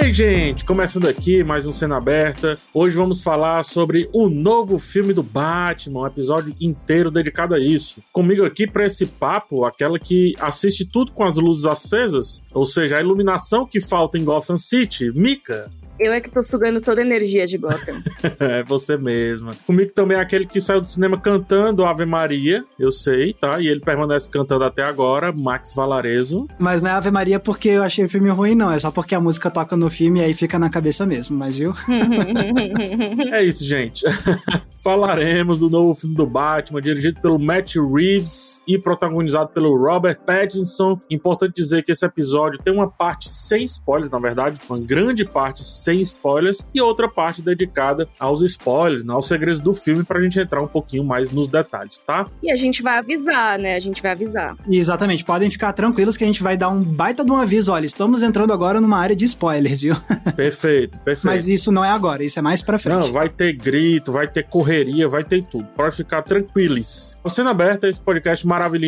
Aí, gente, começando aqui mais um Cena Aberta. Hoje vamos falar sobre o novo filme do Batman, um episódio inteiro dedicado a isso. Comigo aqui para esse papo, aquela que assiste tudo com as luzes acesas, ou seja, a iluminação que falta em Gotham City, Mika. Eu é que tô sugando toda a energia de Gotham. é você mesma. Comigo também é aquele que saiu do cinema cantando Ave Maria, eu sei, tá? E ele permanece cantando até agora, Max Valarezo. Mas não é Ave Maria porque eu achei o filme ruim, não. É só porque a música toca no filme e aí fica na cabeça mesmo, mas viu? é isso, gente. falaremos do novo filme do Batman, dirigido pelo Matt Reeves e protagonizado pelo Robert Pattinson. Importante dizer que esse episódio tem uma parte sem spoilers, na verdade, uma grande parte sem spoilers, e outra parte dedicada aos spoilers, né, aos segredos do filme, pra gente entrar um pouquinho mais nos detalhes, tá? E a gente vai avisar, né? A gente vai avisar. Exatamente, podem ficar tranquilos que a gente vai dar um baita de um aviso. Olha, estamos entrando agora numa área de spoilers, viu? Perfeito, perfeito. Mas isso não é agora, isso é mais pra frente. Não, vai ter grito, vai ter correria, vai ter tudo. Pode ficar tranquilos. O Cena Aberta é esse podcast maravilhoso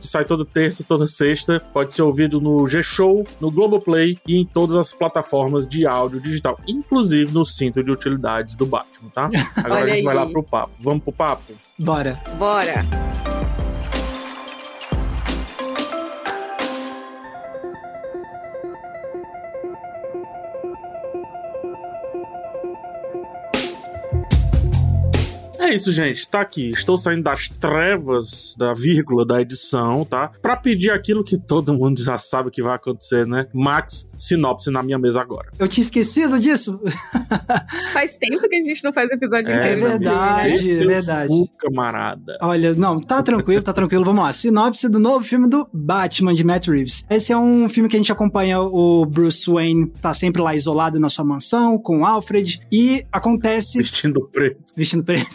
que sai toda terça, toda sexta. Pode ser ouvido no G-Show, no Globoplay e em todas as plataformas de áudio digital, inclusive no cinto de utilidades do Batman, tá? Agora a gente vai lá pro papo. Vamos pro papo? Bora. Bora. É isso, gente. Tá aqui. Estou saindo das trevas da vírgula da edição, tá? Pra pedir aquilo que todo mundo já sabe que vai acontecer, né? Max, sinopse na minha mesa agora. Eu tinha esquecido disso. Faz tempo que a gente não faz episódio é, inteiro. É verdade, Esse é verdade. Cu, camarada. Olha, não, tá tranquilo, tá tranquilo. Vamos lá. Sinopse do novo filme do Batman de Matt Reeves. Esse é um filme que a gente acompanha o Bruce Wayne tá sempre lá isolado na sua mansão com o Alfred e acontece vestindo preto. Vestindo preto.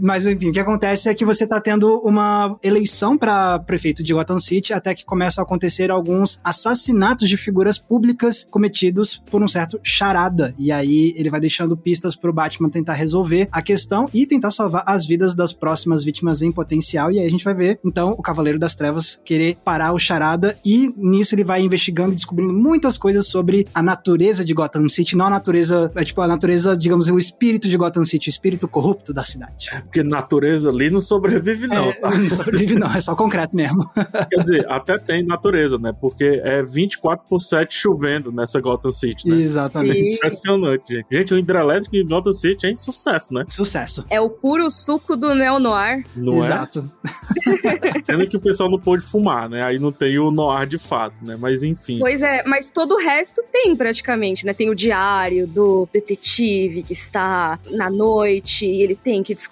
Mas enfim, o que acontece é que você tá tendo uma eleição para prefeito de Gotham City até que começam a acontecer alguns assassinatos de figuras públicas cometidos por um certo charada. E aí ele vai deixando pistas pro Batman tentar resolver a questão e tentar salvar as vidas das próximas vítimas em potencial. E aí a gente vai ver, então, o Cavaleiro das Trevas querer parar o charada e nisso ele vai investigando e descobrindo muitas coisas sobre a natureza de Gotham City, não a natureza, é tipo a natureza, digamos, o espírito de Gotham City, o espírito corrupto da cidade. Porque natureza ali não sobrevive, não. É, tá? Não sobrevive, não, é só concreto mesmo. Quer dizer, até tem natureza, né? Porque é 24 por 7 chovendo nessa Gotham City. Né? Exatamente. Impressionante, gente. Gente, o hidrelétrico em Gotham City é sucesso, né? Sucesso. É o puro suco do neo-noir. Não é? Exato. É? Sendo que o pessoal não pôde fumar, né? Aí não tem o noir de fato, né? Mas enfim. Pois é, mas todo o resto tem praticamente, né? Tem o diário do detetive que está na noite e ele tem que descobrir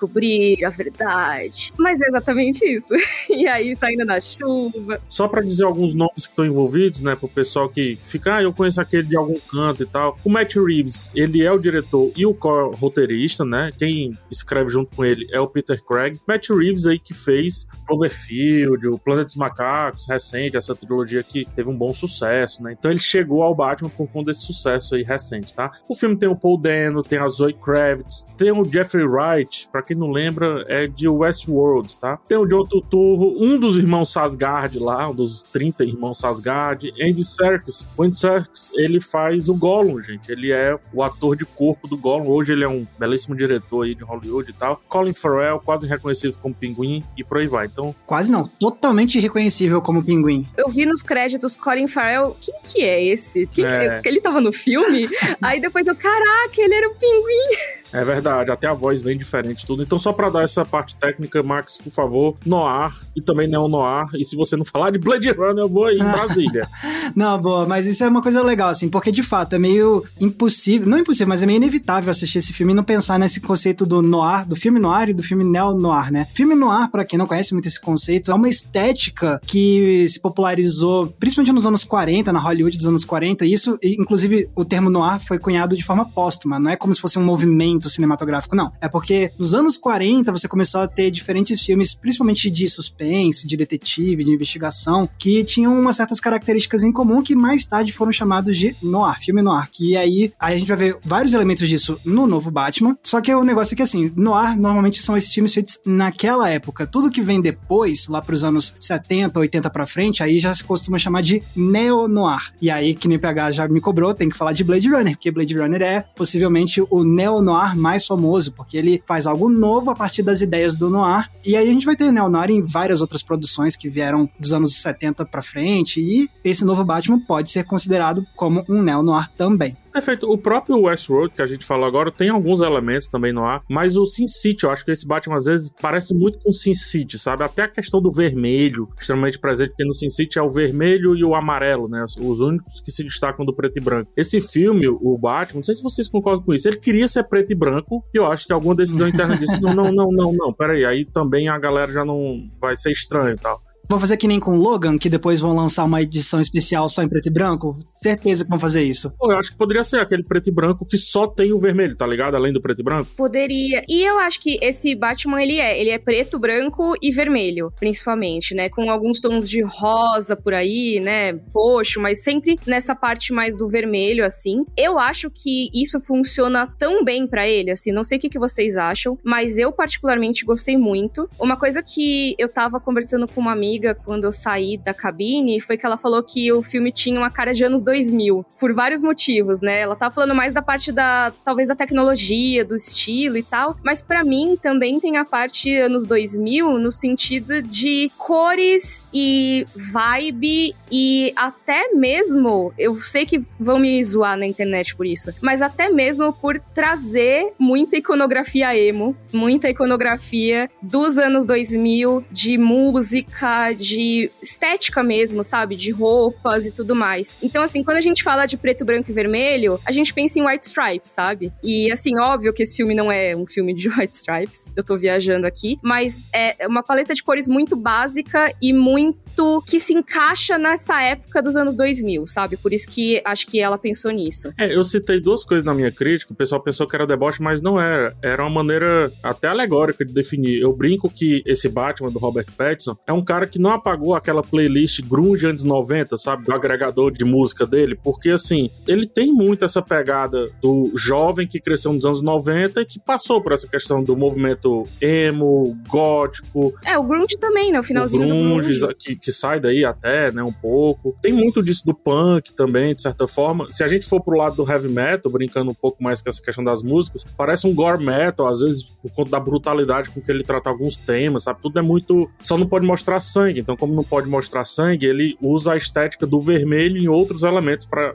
a verdade. Mas é exatamente isso. E aí, saindo na chuva. Só para dizer alguns nomes que estão envolvidos, né, pro pessoal que fica, ah, eu conheço aquele de algum canto e tal. O Matt Reeves, ele é o diretor e o roteirista, né? Quem escreve junto com ele é o Peter Craig. Matt Reeves aí que fez Cloverfield, o Planeta dos Macacos, recente, essa trilogia que teve um bom sucesso, né? Então ele chegou ao Batman por conta desse sucesso aí recente, tá? O filme tem o Paul Dano, tem a Zoe Kravitz, tem o Jeffrey Wright, para quem não lembra, é de Westworld, tá? Tem o John Turturro, um dos irmãos Sasgard lá, um dos 30 irmãos Sasgard, Andy Serkis. O Andy Serkis, ele faz o Gollum, gente. Ele é o ator de corpo do Gollum. Hoje ele é um belíssimo diretor aí de Hollywood e tal. Colin Farrell, quase reconhecido como Pinguim e por aí vai. Então, quase não, totalmente reconhecível como Pinguim. Eu vi nos créditos Colin Farrell, quem que é esse? Quem é. Que... Ele tava no filme? aí depois eu, caraca, ele era o Pinguim. É verdade, até a voz bem diferente tudo. Então, só para dar essa parte técnica, Max, por favor, Noir e também não Noir. E se você não falar de Blade Runner, eu vou aí em Brasília. não, boa, mas isso é uma coisa legal, assim, porque de fato é meio impossível, não impossível, mas é meio inevitável assistir esse filme e não pensar nesse conceito do noir, do filme noir e do filme neo-noir, né? Filme noir, para quem não conhece muito esse conceito, é uma estética que se popularizou principalmente nos anos 40, na Hollywood dos anos 40. E isso, inclusive, o termo noir foi cunhado de forma póstuma, não é como se fosse um movimento cinematográfico, não. É porque nos anos 40 você começou a ter diferentes filmes, principalmente de suspense, de detetive, de investigação, que tinham umas certas características em comum que mais tarde foram chamados de noir, filme noir. Que aí, aí a gente vai ver vários elementos disso no novo Batman. Só que o negócio é que assim, noir normalmente são esses filmes feitos naquela época. Tudo que vem depois, lá pros anos 70, 80 pra frente, aí já se costuma chamar de neo-noir. E aí, que nem PH já me cobrou, tem que falar de Blade Runner, porque Blade Runner é possivelmente o neo-noir mais famoso, porque ele faz algo novo a partir das ideias do noir. E aí a gente vai ter neo-noir em várias outras produções que vieram dos anos 70 para frente, e esse novo Batman pode ser considerado como um neo-noir também. Perfeito. O próprio Westworld, que a gente falou agora, tem alguns elementos também no ar, mas o Sin City, eu acho que esse Batman às vezes parece muito com o Sin City, sabe? Até a questão do vermelho, extremamente presente, porque no Sin City é o vermelho e o amarelo, né? Os únicos que se destacam do preto e branco. Esse filme, o Batman, não sei se vocês concordam com isso, ele queria ser preto e branco, e eu acho que alguma decisão interna disse: não, não, não, não, não, peraí, aí também a galera já não vai ser estranho e tal. Vão fazer que nem com Logan, que depois vão lançar uma edição especial só em preto e branco? Certeza que vão fazer isso. Pô, eu acho que poderia ser aquele preto e branco que só tem o vermelho, tá ligado? Além do preto e branco. Poderia. E eu acho que esse Batman, ele é. Ele é preto, branco e vermelho, principalmente, né? Com alguns tons de rosa por aí, né? Roxo, mas sempre nessa parte mais do vermelho, assim. Eu acho que isso funciona tão bem para ele, assim. Não sei o que, que vocês acham, mas eu particularmente gostei muito. Uma coisa que eu tava conversando com uma amiga amiga quando eu saí da cabine foi que ela falou que o filme tinha uma cara de anos 2000, por vários motivos, né? Ela tava falando mais da parte da, talvez da tecnologia, do estilo e tal, mas para mim também tem a parte anos 2000 no sentido de cores e vibe e até mesmo, eu sei que vão me zoar na internet por isso, mas até mesmo por trazer muita iconografia emo, muita iconografia dos anos 2000, de música, de estética mesmo, sabe? De roupas e tudo mais. Então, assim, quando a gente fala de preto, branco e vermelho, a gente pensa em White Stripes, sabe? E, assim, óbvio que esse filme não é um filme de White Stripes, eu tô viajando aqui, mas é uma paleta de cores muito básica e muito que se encaixa nessa época dos anos 2000, sabe? Por isso que acho que ela pensou nisso. É, eu citei duas coisas na minha crítica, o pessoal pensou que era deboche, mas não era. Era uma maneira até alegórica de definir. Eu brinco que esse Batman do Robert Pattinson é um cara que que não apagou aquela playlist grunge anos 90, sabe? Do agregador de música dele, porque assim, ele tem muito essa pegada do jovem que cresceu nos anos 90 e que passou por essa questão do movimento emo, gótico. É, o grunge também, né? O finalzinho o grunge, do grunge. Que, que sai daí até, né, um pouco. Tem muito disso do punk também, de certa forma. Se a gente for pro lado do heavy metal, brincando um pouco mais com essa questão das músicas, parece um gore metal, às vezes por conta da brutalidade com que ele trata alguns temas, sabe? Tudo é muito... Só não pode mostrar sangue. Então, como não pode mostrar sangue, ele usa a estética do vermelho em outros elementos para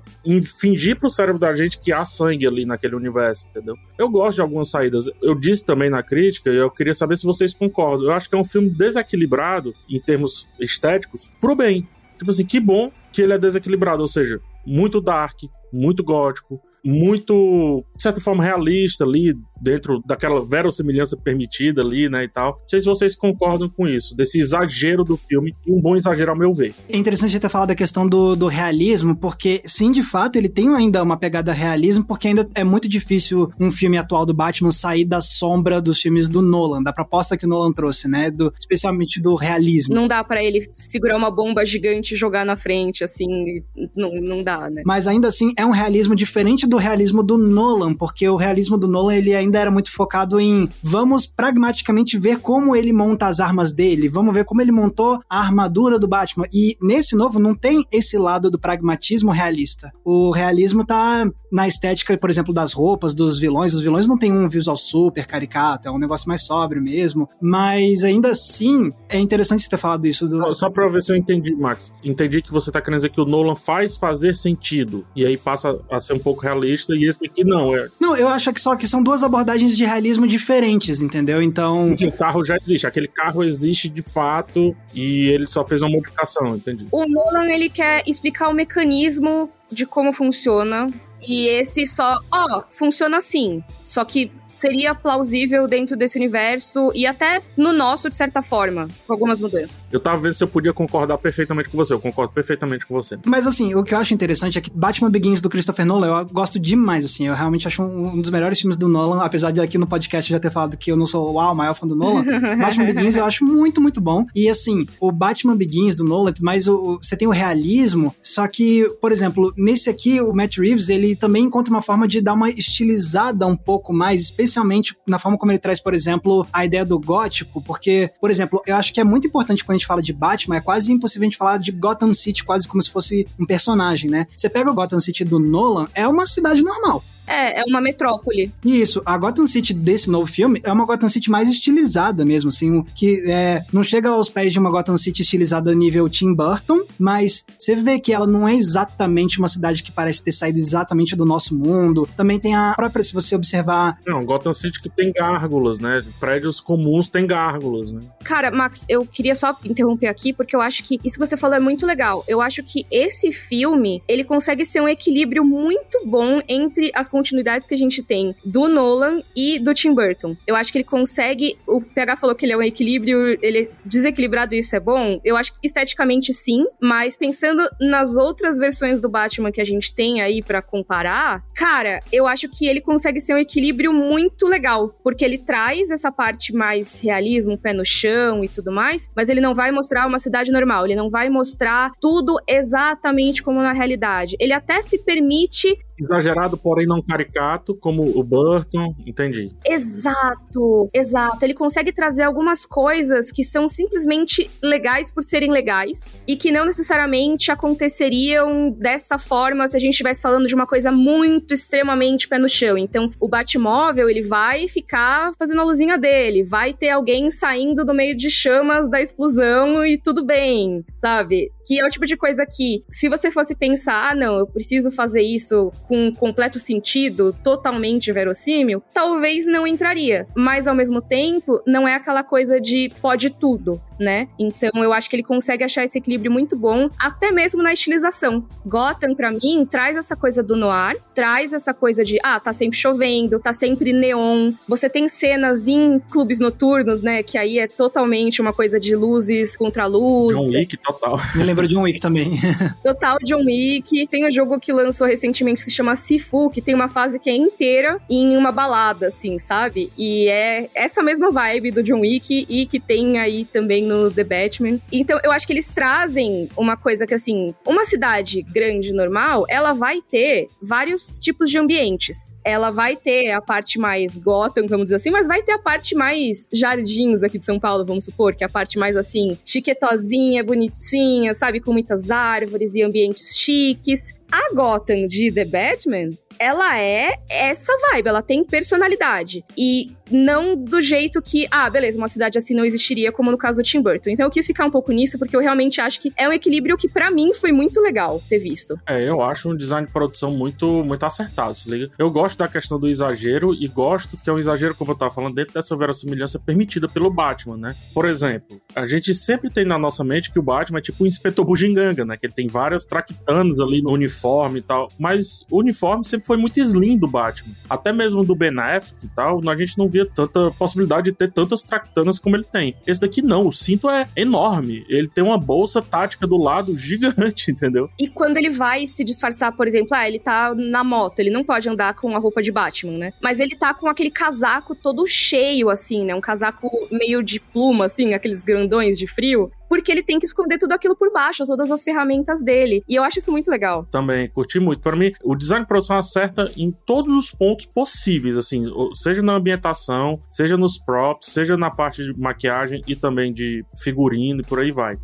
fingir pro cérebro da gente que há sangue ali naquele universo, entendeu? Eu gosto de algumas saídas. Eu disse também na crítica, eu queria saber se vocês concordam. Eu acho que é um filme desequilibrado em termos estéticos pro bem. Tipo assim, que bom que ele é desequilibrado, ou seja, muito dark, muito gótico, muito, de certa forma, realista ali, dentro daquela verossimilhança permitida ali, né, e tal. Não sei se vocês concordam com isso, desse exagero do filme, e um bom exagero ao meu ver. É interessante você ter falado da questão do, do realismo, porque, sim, de fato, ele tem ainda uma pegada realismo, porque ainda é muito difícil um filme atual do Batman sair da sombra dos filmes do Nolan, da proposta que o Nolan trouxe, né, do, especialmente do realismo. Não dá para ele segurar uma bomba gigante e jogar na frente, assim, não, não dá, né? Mas ainda assim, é um realismo diferente do realismo do Nolan, porque o realismo do Nolan, ele ainda ainda era muito focado em vamos pragmaticamente ver como ele monta as armas dele, vamos ver como ele montou a armadura do Batman. E nesse novo não tem esse lado do pragmatismo realista. O realismo tá na estética, por exemplo, das roupas, dos vilões. Os vilões não tem um visual super caricato, é um negócio mais sóbrio mesmo. Mas ainda assim, é interessante você ter falado isso. Do... Só pra ver se eu entendi, Max. Entendi que você tá querendo dizer que o Nolan faz fazer sentido. E aí passa a ser um pouco realista, e esse aqui não. É... Não, eu acho que só que são duas abordagens abordagens de realismo diferentes, entendeu? Então. Porque o carro já existe, aquele carro existe de fato e ele só fez uma modificação, entendi. O Nolan, ele quer explicar o mecanismo de como funciona. E esse só, ó, funciona assim. Só que seria plausível dentro desse universo e até no nosso, de certa forma, com algumas mudanças. Eu tava vendo se eu podia concordar perfeitamente com você. Eu concordo perfeitamente com você. Mas assim, o que eu acho interessante é que Batman Begins do Christopher Nolan, eu gosto demais, assim. Eu realmente acho um, um dos melhores filmes do Nolan, apesar de aqui no podcast já ter falado que eu não sou uau, o maior fã do Nolan. Batman Begins eu acho muito, muito bom. E assim, o Batman Begins do Nolan, mas o, você tem o realismo, só que, por exemplo, nesse aqui, o Matt Reeves, ele também encontra uma forma de dar uma estilizada um pouco mais, especialmente na forma como ele traz, por exemplo, a ideia do gótico, porque, por exemplo, eu acho que é muito importante quando a gente fala de Batman, é quase impossível a gente falar de Gotham City quase como se fosse um personagem, né? Você pega o Gotham City do Nolan, é uma cidade normal. É, é uma metrópole. Isso, a Gotham City desse novo filme é uma Gotham City mais estilizada mesmo, assim, que é, não chega aos pés de uma Gotham City estilizada nível Tim Burton, mas você vê que ela não é exatamente uma cidade que parece ter saído exatamente do nosso mundo. Também tem a própria, se você observar... Não, Gotham City que tem gárgulas, né? Prédios comuns têm gárgulas, né? Cara, Max, eu queria só interromper aqui, porque eu acho que isso que você falou é muito legal. Eu acho que esse filme, ele consegue ser um equilíbrio muito bom entre as continuidades que a gente tem do Nolan e do Tim Burton. Eu acho que ele consegue. O PH falou que ele é um equilíbrio, ele é desequilibrado, isso é bom. Eu acho que esteticamente sim, mas pensando nas outras versões do Batman que a gente tem aí para comparar, cara, eu acho que ele consegue ser um equilíbrio muito legal, porque ele traz essa parte mais realismo, pé no chão e tudo mais, mas ele não vai mostrar uma cidade normal, ele não vai mostrar tudo exatamente como na realidade. Ele até se permite Exagerado, porém não caricato, como o Burton, entendi. Exato, exato. Ele consegue trazer algumas coisas que são simplesmente legais por serem legais e que não necessariamente aconteceriam dessa forma se a gente estivesse falando de uma coisa muito extremamente pé no chão. Então, o Batmóvel, ele vai ficar fazendo a luzinha dele, vai ter alguém saindo do meio de chamas da explosão e tudo bem, sabe? Que é o tipo de coisa que, se você fosse pensar, ah, não, eu preciso fazer isso com completo sentido, totalmente verossímil, talvez não entraria. Mas ao mesmo tempo, não é aquela coisa de pode tudo, né? Então eu acho que ele consegue achar esse equilíbrio muito bom, até mesmo na estilização. Gotham, para mim, traz essa coisa do noir, traz essa coisa de, ah, tá sempre chovendo, tá sempre neon. Você tem cenas em clubes noturnos, né? Que aí é totalmente uma coisa de luzes contra luz. John Wick total. Me lembro de John Wick também. total John Wick. Tem um jogo que lançou recentemente chama Sifu, que tem uma fase que é inteira em uma balada, assim, sabe? E é essa mesma vibe do John Wick e que tem aí também no The Batman. Então, eu acho que eles trazem uma coisa que, assim, uma cidade grande, normal, ela vai ter vários tipos de ambientes. Ela vai ter a parte mais Gotham, vamos dizer assim, mas vai ter a parte mais jardins aqui de São Paulo, vamos supor, que é a parte mais, assim, chiquetosinha, bonitinha, sabe? Com muitas árvores e ambientes chiques. A Gotham de The Batman, ela é essa vibe, ela tem personalidade. E não do jeito que, ah, beleza, uma cidade assim não existiria, como no caso do Tim Burton. Então eu quis ficar um pouco nisso, porque eu realmente acho que é um equilíbrio que para mim foi muito legal ter visto. É, eu acho um design de produção muito, muito acertado, se liga? Eu gosto da questão do exagero e gosto que é um exagero, como eu tava falando, dentro dessa verossimilhança permitida pelo Batman, né? Por exemplo, a gente sempre tem na nossa mente que o Batman é tipo um inspetor bugiganga, né? Que ele tem várias traquitanas ali no uniforme e tal, mas o uniforme sempre foi muito slim do Batman. Até mesmo do Ben Affleck e tal, a gente não via tanta possibilidade de ter tantas tractanas como ele tem. Esse daqui não, o cinto é enorme. Ele tem uma bolsa tática do lado gigante, entendeu? E quando ele vai se disfarçar, por exemplo, ah, ele tá na moto, ele não pode andar com a roupa de Batman, né? Mas ele tá com aquele casaco todo cheio, assim, né? Um casaco meio de pluma, assim, aqueles grandões de frio porque ele tem que esconder tudo aquilo por baixo, todas as ferramentas dele. E eu acho isso muito legal. Também, curti muito. Para mim, o design de produção acerta em todos os pontos possíveis, assim, seja na ambientação, seja nos props, seja na parte de maquiagem e também de figurino e por aí vai.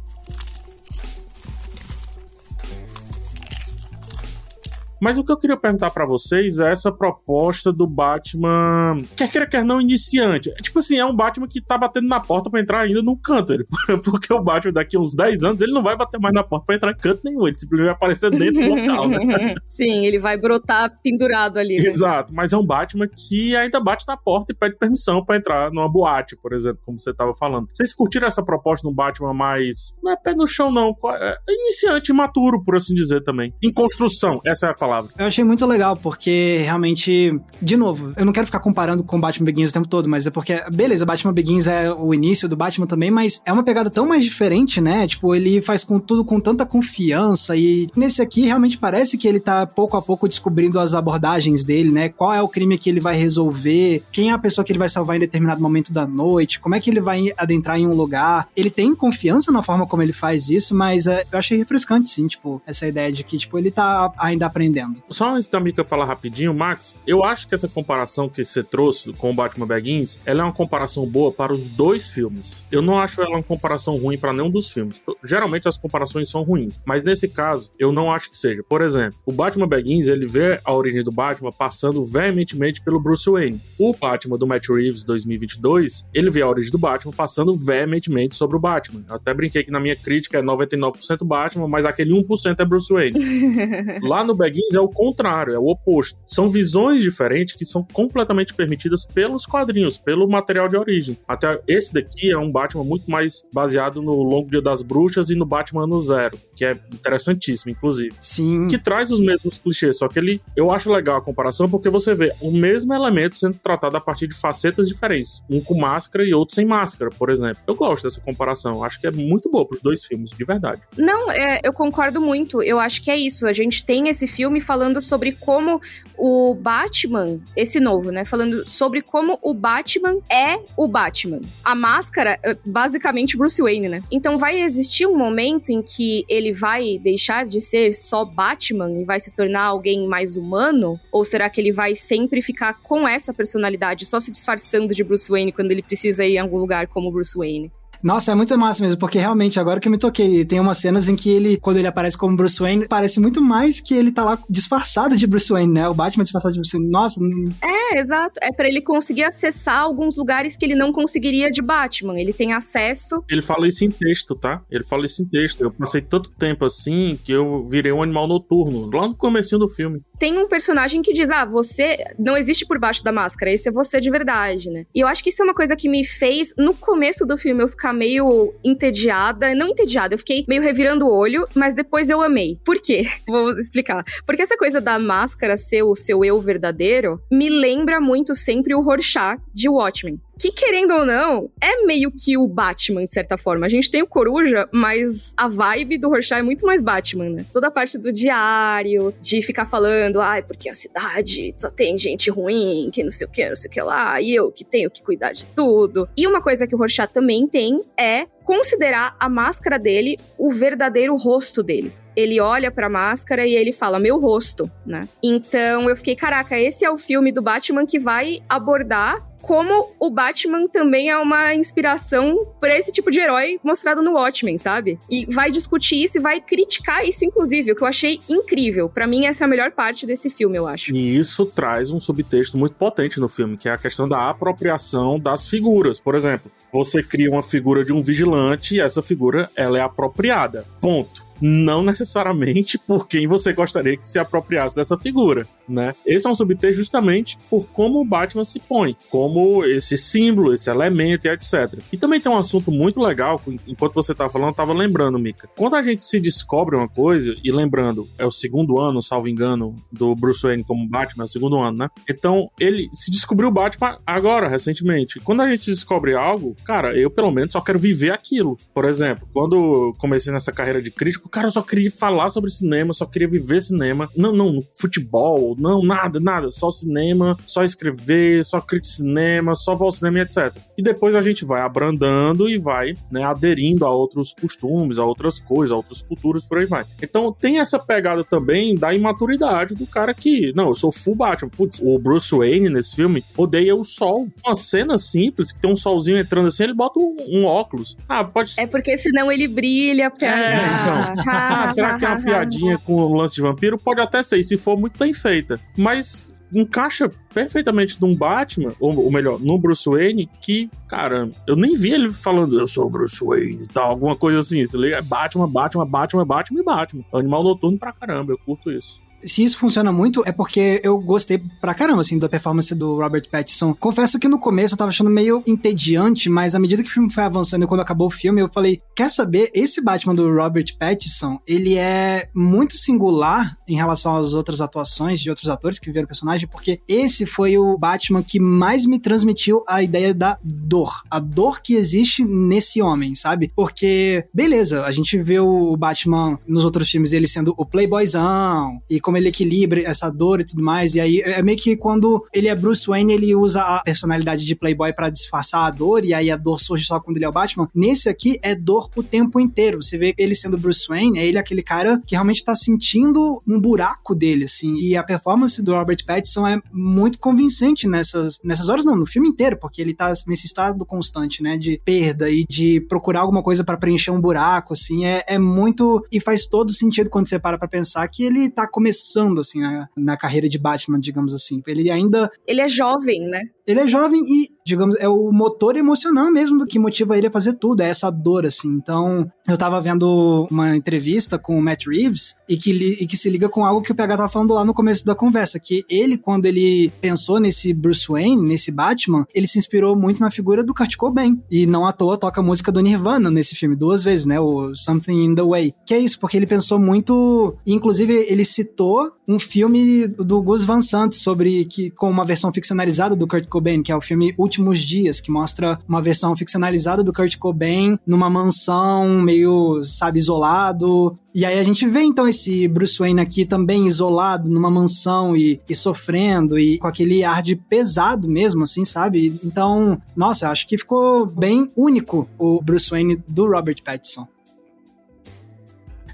Mas o que eu queria perguntar para vocês é essa proposta do Batman, quer queira, quer não, iniciante. É, tipo assim, é um Batman que tá batendo na porta para entrar ainda num canto. Ele, porque o Batman daqui uns 10 anos, ele não vai bater mais na porta pra entrar em canto nenhum. Ele simplesmente vai aparecer dentro do local, né? Sim, ele vai brotar pendurado ali. Né? Exato, mas é um Batman que ainda bate na porta e pede permissão para entrar numa boate, por exemplo, como você tava falando. Vocês curtiram essa proposta um Batman mais. Não é pé no chão, não. É iniciante, maturo, por assim dizer também. Em construção, essa é a palavra palavra. Eu achei muito legal, porque realmente, de novo, eu não quero ficar comparando com Batman Begins o tempo todo, mas é porque, beleza, Batman Begins é o início do Batman também, mas é uma pegada tão mais diferente, né? Tipo, ele faz com tudo com tanta confiança e nesse aqui realmente parece que ele tá pouco a pouco descobrindo as abordagens dele, né? Qual é o crime que ele vai resolver, quem é a pessoa que ele vai salvar em determinado momento da noite, como é que ele vai adentrar em um lugar. Ele tem confiança na forma como ele faz isso, mas é, eu achei refrescante, sim, tipo, essa ideia de que, tipo, ele tá ainda aprendendo. Só antes da Mika falar rapidinho, Max, eu acho que essa comparação que você trouxe com o Batman Begins, ela é uma comparação boa para os dois filmes. Eu não acho ela uma comparação ruim para nenhum dos filmes. Geralmente as comparações são ruins, mas nesse caso, eu não acho que seja. Por exemplo, o Batman Begins, ele vê a origem do Batman passando veementemente pelo Bruce Wayne. O Batman do Matt Reeves 2022, ele vê a origem do Batman passando veementemente sobre o Batman. Eu até brinquei que na minha crítica é 99% Batman, mas aquele 1% é Bruce Wayne. Lá no Begins é o contrário, é o oposto. São visões diferentes que são completamente permitidas pelos quadrinhos, pelo material de origem. Até esse daqui é um Batman muito mais baseado no Longo Dia das Bruxas e no Batman Ano Zero, que é interessantíssimo, inclusive. Sim. Que traz os mesmos clichês, só que ele. Eu acho legal a comparação porque você vê o mesmo elemento sendo tratado a partir de facetas diferentes. Um com máscara e outro sem máscara, por exemplo. Eu gosto dessa comparação. Acho que é muito boa pros dois filmes, de verdade. Não, é, eu concordo muito. Eu acho que é isso. A gente tem esse filme falando sobre como o Batman, esse novo, né? Falando sobre como o Batman é o Batman. A máscara, é basicamente Bruce Wayne, né? Então vai existir um momento em que ele vai deixar de ser só Batman e vai se tornar alguém mais humano? Ou será que ele vai sempre ficar com essa personalidade, só se disfarçando de Bruce Wayne quando ele precisa ir em algum lugar como Bruce Wayne? Nossa, é muito massa mesmo, porque realmente, agora que eu me toquei, tem umas cenas em que ele, quando ele aparece como Bruce Wayne, parece muito mais que ele tá lá disfarçado de Bruce Wayne, né? O Batman disfarçado de Bruce Wayne. Nossa. É, exato. É para ele conseguir acessar alguns lugares que ele não conseguiria de Batman. Ele tem acesso. Ele fala isso em texto, tá? Ele fala isso em texto. Eu passei tanto tempo assim que eu virei um animal noturno, lá no comecinho do filme. Tem um personagem que diz: ah, você não existe por baixo da máscara, esse é você de verdade, né? E eu acho que isso é uma coisa que me fez, no começo do filme, eu ficar meio entediada. Não entediada, eu fiquei meio revirando o olho, mas depois eu amei. Por quê? Vou explicar. Porque essa coisa da máscara ser o seu eu verdadeiro me lembra muito sempre o Rorschach de Watchmen que querendo ou não, é meio que o Batman, de certa forma. A gente tem o Coruja, mas a vibe do Rorschach é muito mais Batman, né? Toda a parte do diário, de ficar falando, ai, porque a cidade só tem gente ruim, que não sei o que, não sei o que lá, e eu que tenho que cuidar de tudo. E uma coisa que o Rorschach também tem é considerar a máscara dele o verdadeiro rosto dele ele olha pra máscara e ele fala, meu rosto, né? Então eu fiquei, caraca, esse é o filme do Batman que vai abordar como o Batman também é uma inspiração para esse tipo de herói mostrado no Watchmen, sabe? E vai discutir isso e vai criticar isso, inclusive, o que eu achei incrível. Para mim, essa é a melhor parte desse filme, eu acho. E isso traz um subtexto muito potente no filme, que é a questão da apropriação das figuras. Por exemplo, você cria uma figura de um vigilante e essa figura ela é apropriada. Ponto não necessariamente por quem você gostaria que se apropriasse dessa figura, né? Esse é um subtexto justamente por como o Batman se põe, como esse símbolo, esse elemento e etc. E também tem um assunto muito legal, enquanto você estava falando, eu tava lembrando, Mika. Quando a gente se descobre uma coisa, e lembrando, é o segundo ano, salvo engano, do Bruce Wayne como Batman, é o segundo ano, né? Então, ele se descobriu o Batman agora, recentemente. Quando a gente descobre algo, cara, eu pelo menos só quero viver aquilo. Por exemplo, quando comecei nessa carreira de crítico, cara, eu só queria falar sobre cinema, só queria viver cinema. Não, não, futebol, não, nada, nada. Só cinema, só escrever, só crítica de cinema, só vou ao cinema e etc. E depois a gente vai abrandando e vai, né, aderindo a outros costumes, a outras coisas, a outras culturas, por aí vai. Então tem essa pegada também da imaturidade do cara que, não, eu sou full Batman. Putz, o Bruce Wayne nesse filme odeia o sol. Uma cena simples, que tem um solzinho entrando assim, ele bota um, um óculos. Ah, pode ser. É porque senão ele brilha, pra... É, então. Ah, será que é uma piadinha com o lance de vampiro? Pode até ser, se for muito bem feita. Mas encaixa perfeitamente num Batman, ou, ou, melhor, no Bruce Wayne, que, cara, eu nem vi ele falando eu sou o Bruce Wayne e tal, alguma coisa assim. Se liga, é Batman, Batman, Batman, Batman e Batman. Animal noturno pra caramba, eu curto isso. Se isso funciona muito, é porque eu gostei pra caramba, assim, da performance do Robert Pattinson. Confesso que no começo eu tava achando meio entediante, mas à medida que o filme foi avançando e quando acabou o filme, eu falei, quer saber, esse Batman do Robert Pattinson, ele é muito singular em relação às outras atuações de outros atores que viram o personagem, porque esse foi o Batman que mais me transmitiu a ideia da dor. A dor que existe nesse homem, sabe? Porque, beleza, a gente vê o Batman nos outros filmes ele sendo o playboyzão e como ele equilibra essa dor e tudo mais. E aí é meio que quando ele é Bruce Wayne, ele usa a personalidade de playboy para disfarçar a dor e aí a dor surge só quando ele é o Batman. Nesse aqui é dor o tempo inteiro. Você vê ele sendo Bruce Wayne, é ele aquele cara que realmente tá sentindo um buraco dele, assim. E a performance do Robert Pattinson é muito convincente nessas, nessas horas, não, no filme inteiro, porque ele tá nesse estado constante, né, de perda e de procurar alguma coisa para preencher um buraco, assim. É, é muito. E faz todo sentido quando você para pra pensar que ele tá começando, assim, na, na carreira de Batman, digamos assim. Ele ainda. Ele é jovem, né? Ele é jovem e, digamos, é o motor emocional mesmo do que motiva ele a fazer tudo, é essa dor, assim. Então, eu tava vendo uma entrevista com o Matt Reeves e que, e que se liga com algo que o PH tava falando lá no começo da conversa, que ele, quando ele pensou nesse Bruce Wayne, nesse Batman, ele se inspirou muito na figura do Kurt Cobain. E não à toa toca a música do Nirvana nesse filme duas vezes, né? O Something in the Way. Que é isso, porque ele pensou muito. Inclusive, ele citou um filme do Gus Van Sant sobre que com uma versão ficcionalizada do Kurt Cobain, que é o filme Últimos Dias, que mostra uma versão ficcionalizada do Kurt Cobain numa mansão meio, sabe, isolado. E aí a gente vê então esse Bruce Wayne aqui também isolado numa mansão e, e sofrendo e com aquele ar de pesado mesmo, assim, sabe? Então, nossa, acho que ficou bem único o Bruce Wayne do Robert Pattinson.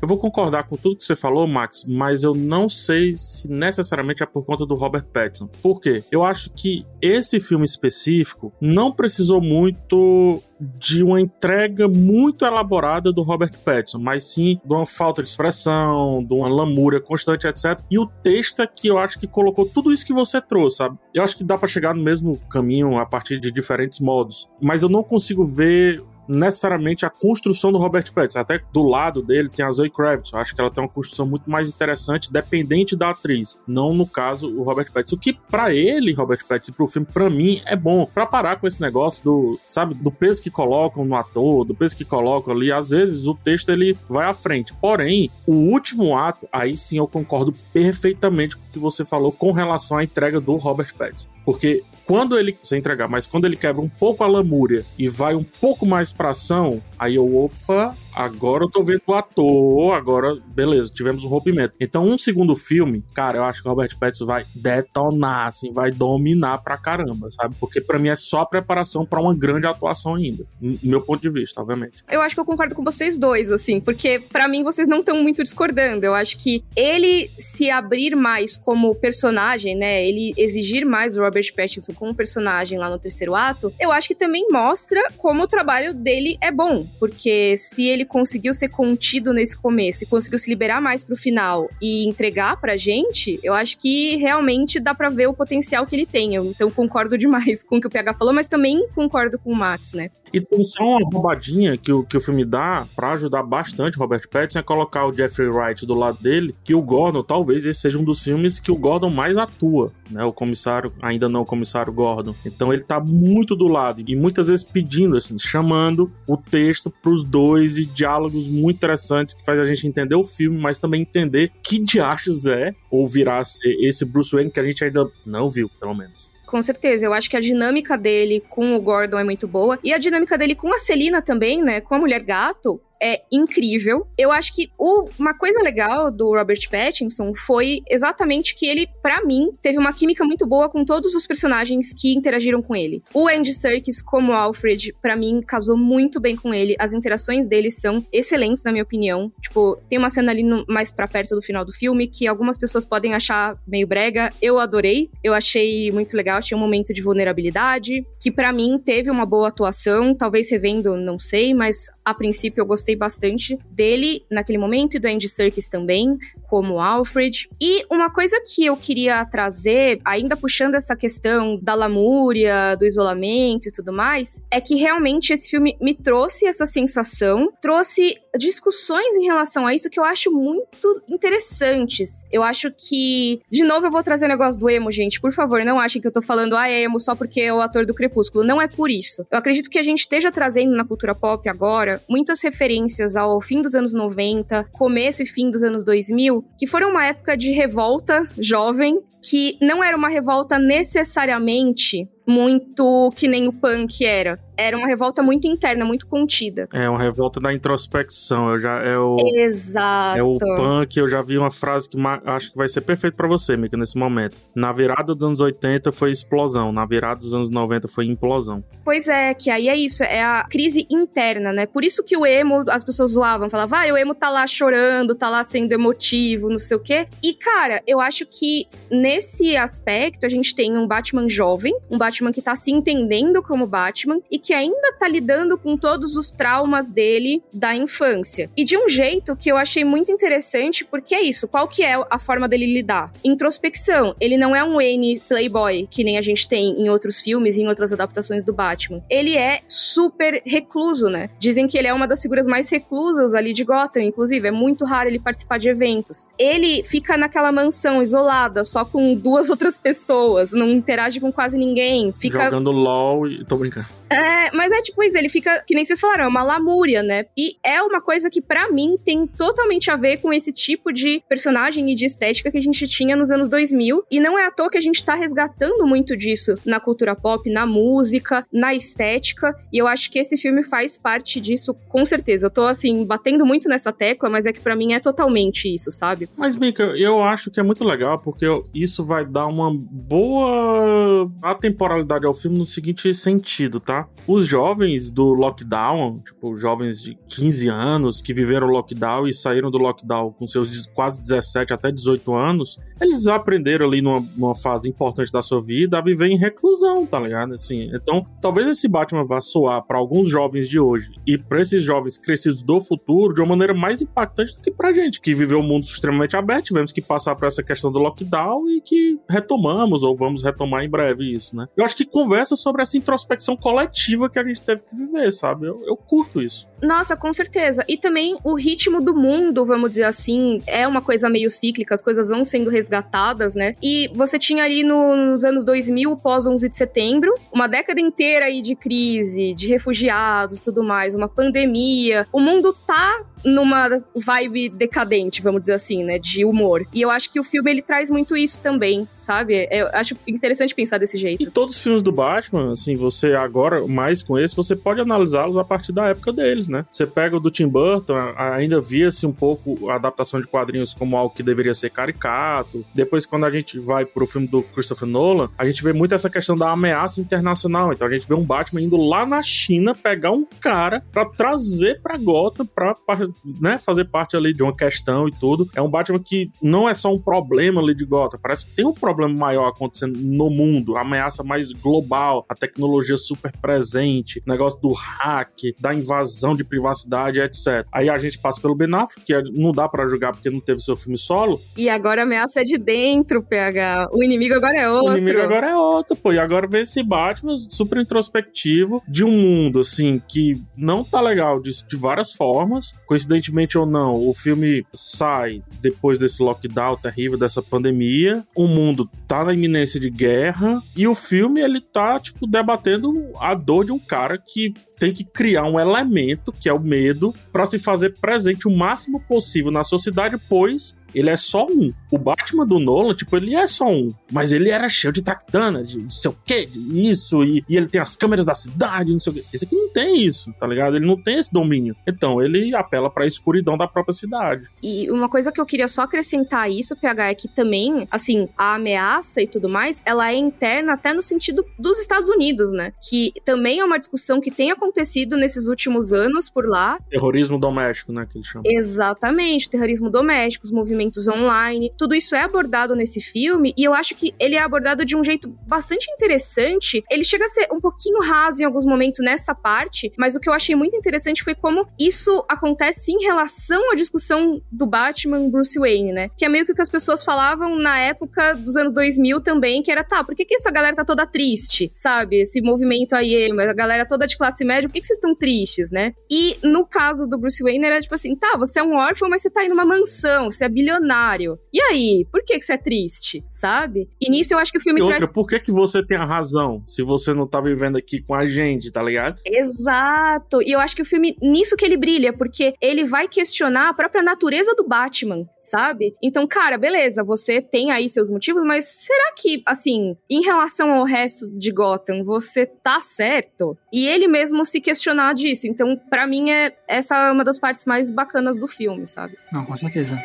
Eu vou concordar com tudo que você falou, Max, mas eu não sei se necessariamente é por conta do Robert Pattinson. Por quê? Eu acho que esse filme específico não precisou muito de uma entrega muito elaborada do Robert Pattinson, mas sim de uma falta de expressão, de uma lamúria constante, etc. E o texto é que eu acho que colocou tudo isso que você trouxe, sabe? Eu acho que dá para chegar no mesmo caminho a partir de diferentes modos, mas eu não consigo ver necessariamente a construção do Robert Pattinson. Até do lado dele tem a Zoe Kravitz. Eu acho que ela tem uma construção muito mais interessante, dependente da atriz. Não, no caso, o Robert Pattinson. O que, para ele, Robert Pattinson, pro filme, para mim, é bom. para parar com esse negócio do, sabe, do peso que colocam no ator, do peso que colocam ali. Às vezes, o texto, ele vai à frente. Porém, o último ato, aí sim eu concordo perfeitamente com o que você falou com relação à entrega do Robert Pattinson. Porque quando ele, sem entregar, mas quando ele quebra um pouco a lamúria e vai um pouco mais pra ação, aí eu, opa, agora eu tô vendo o ator, agora, beleza, tivemos um rompimento. Então, um segundo filme, cara, eu acho que o Robert Pattinson vai detonar, assim, vai dominar pra caramba, sabe? Porque para mim é só preparação para uma grande atuação ainda, no meu ponto de vista, obviamente. Eu acho que eu concordo com vocês dois, assim, porque para mim vocês não estão muito discordando. Eu acho que ele se abrir mais como personagem, né, ele exigir mais o Robert Pattinson como personagem lá no terceiro ato, eu acho que também mostra como o trabalho dele é bom, porque se ele conseguiu ser contido nesse começo e conseguiu se liberar mais pro final e entregar pra gente, eu acho que realmente dá pra ver o potencial que ele tem. Eu, então concordo demais com o que o PH falou, mas também concordo com o Max, né? E tem só uma roubadinha que o, que o filme dá para ajudar bastante Robert Pattinson é colocar o Jeffrey Wright do lado dele, que o Gordon, talvez esse seja um dos filmes que o Gordon mais atua, né? O comissário, ainda não o comissário Gordon. Então ele tá muito do lado e muitas vezes pedindo, assim, chamando o texto pros dois e diálogos muito interessantes que faz a gente entender o filme, mas também entender que diachos é ou virá a ser esse Bruce Wayne que a gente ainda não viu, pelo menos. Com certeza, eu acho que a dinâmica dele com o Gordon é muito boa. E a dinâmica dele com a Celina também, né? Com a Mulher Gato, é incrível. Eu acho que o, uma coisa legal do Robert Pattinson foi exatamente que ele, para mim, teve uma química muito boa com todos os personagens que interagiram com ele. O Andy Serkis como Alfred, para mim, casou muito bem com ele. As interações dele são excelentes, na minha opinião. Tipo, tem uma cena ali no, mais para perto do final do filme que algumas pessoas podem achar meio brega. Eu adorei. Eu achei muito legal. Tinha um momento de vulnerabilidade que para mim teve uma boa atuação. Talvez revendo, não sei, mas a princípio eu gostei gostei bastante dele naquele momento e do Andy Serkis também. Como Alfred. E uma coisa que eu queria trazer, ainda puxando essa questão da lamúria, do isolamento e tudo mais, é que realmente esse filme me trouxe essa sensação, trouxe discussões em relação a isso que eu acho muito interessantes. Eu acho que, de novo, eu vou trazer o negócio do emo, gente. Por favor, não achem que eu tô falando ah, é emo só porque é o ator do Crepúsculo. Não é por isso. Eu acredito que a gente esteja trazendo na cultura pop agora muitas referências ao fim dos anos 90, começo e fim dos anos 2000, que foram uma época de revolta jovem, que não era uma revolta necessariamente muito que nem o punk era. Era uma revolta muito interna, muito contida. É, uma revolta da introspecção. Eu já, é o, Exato. É o punk. Eu já vi uma frase que acho que vai ser perfeito para você, Mika, nesse momento. Na virada dos anos 80 foi explosão, na virada dos anos 90 foi implosão. Pois é, que aí é isso, é a crise interna, né? Por isso que o emo, as pessoas zoavam, falavam, ah, o emo tá lá chorando, tá lá sendo emotivo, não sei o quê. E, cara, eu acho que nesse aspecto a gente tem um Batman jovem, um Batman que tá se entendendo como Batman e que ainda tá lidando com todos os traumas dele da infância. E de um jeito que eu achei muito interessante, porque é isso, qual que é a forma dele lidar? Introspecção. Ele não é um N playboy, que nem a gente tem em outros filmes e em outras adaptações do Batman. Ele é super recluso, né? Dizem que ele é uma das figuras mais reclusas ali de Gotham, inclusive. É muito raro ele participar de eventos. Ele fica naquela mansão isolada, só com duas outras pessoas, não interage com quase ninguém fica. Jogando LOL e. tô brincando. É, mas é tipo isso, ele fica, que nem vocês falaram, é uma lamúria, né? E é uma coisa que para mim tem totalmente a ver com esse tipo de personagem e de estética que a gente tinha nos anos 2000. E não é à toa que a gente tá resgatando muito disso na cultura pop, na música, na estética. E eu acho que esse filme faz parte disso, com certeza. Eu tô, assim, batendo muito nessa tecla, mas é que para mim é totalmente isso, sabe? Mas, Mika, eu acho que é muito legal, porque isso vai dar uma boa atemporalidade ao filme no seguinte sentido, tá? Os jovens do lockdown, tipo, jovens de 15 anos que viveram o lockdown e saíram do lockdown com seus quase 17 até 18 anos, eles aprenderam ali numa, numa fase importante da sua vida a viver em reclusão, tá ligado? Assim, então, talvez esse Batman vá soar para alguns jovens de hoje e para esses jovens crescidos do futuro de uma maneira mais impactante do que pra gente, que viveu um mundo extremamente aberto, tivemos que passar por essa questão do lockdown e que retomamos ou vamos retomar em breve isso, né? Eu acho que conversa sobre essa introspecção coletiva coletiva que a gente teve que viver, sabe? Eu, eu curto isso. Nossa, com certeza. E também o ritmo do mundo, vamos dizer assim, é uma coisa meio cíclica, as coisas vão sendo resgatadas, né? E você tinha ali no, nos anos 2000, pós 11 de setembro, uma década inteira aí de crise, de refugiados, tudo mais, uma pandemia. O mundo tá numa vibe decadente, vamos dizer assim, né, de humor. E eu acho que o filme ele traz muito isso também, sabe? Eu acho interessante pensar desse jeito. E todos os filmes do Batman, assim, você agora mais com esse, você pode analisá-los a partir da época deles, né? Você pega o do Tim Burton, ainda via-se um pouco a adaptação de quadrinhos como algo que deveria ser caricato. Depois quando a gente vai pro filme do Christopher Nolan, a gente vê muito essa questão da ameaça internacional. Então a gente vê um Batman indo lá na China pegar um cara para trazer para Gotham para né, fazer parte ali de uma questão e tudo. É um Batman que não é só um problema ali de Gotham, parece que tem um problema maior acontecendo no mundo, ameaça mais global, a tecnologia super presente, negócio do hack, da invasão de privacidade, etc. Aí a gente passa pelo Ben Affleck, que é, não dá para julgar porque não teve seu filme solo. E agora a ameaça é de dentro, PH. O inimigo agora é outro. O inimigo agora é outro, pô. E agora vem esse Batman super introspectivo de um mundo, assim, que não tá legal de, de várias formas. Coincidentemente ou não, o filme sai depois desse lockdown terrível, dessa pandemia. O mundo tá na iminência de guerra. E o filme, ele tá, tipo, debatendo a dor de um cara que tem que criar um elemento, que é o medo, para se fazer presente o máximo possível na sociedade, pois ele é só um. O Batman do Nolan, tipo, ele é só um. Mas ele era cheio de tractana, de não sei o que, isso, e, e, ele tem as câmeras da cidade, não sei o que. Esse aqui não tem isso, tá ligado? Ele não tem esse domínio. Então, ele apela pra escuridão da própria cidade. E uma coisa que eu queria só acrescentar a isso, PH, é que também, assim, a ameaça e tudo mais, ela é interna até no sentido dos Estados Unidos, né? Que também é uma discussão que tem acontecido nesses últimos anos por lá. Terrorismo doméstico, né, que eles chamam. Exatamente, terrorismo doméstico, os movimentos online. Tudo tudo isso é abordado nesse filme e eu acho que ele é abordado de um jeito bastante interessante. Ele chega a ser um pouquinho raso em alguns momentos nessa parte, mas o que eu achei muito interessante foi como isso acontece em relação à discussão do Batman Bruce Wayne, né? Que é meio que o que as pessoas falavam na época dos anos 2000 também, que era, tá, por que, que essa galera tá toda triste, sabe? Esse movimento aí, a galera toda de classe média, por que, que vocês estão tristes, né? E no caso do Bruce Wayne era tipo assim, tá, você é um órfão, mas você tá aí numa mansão, você é bilionário. E aí, por que, que você é triste, sabe? E nisso eu acho que o filme e outra, traz... por que, que você tem a razão se você não tá vivendo aqui com a gente, tá ligado? Exato. E eu acho que o filme, nisso que ele brilha, porque ele vai questionar a própria natureza do Batman, sabe? Então, cara, beleza, você tem aí seus motivos, mas será que, assim, em relação ao resto de Gotham, você tá certo? E ele mesmo se questionar disso. Então, para mim, é essa é uma das partes mais bacanas do filme, sabe? Não, com certeza.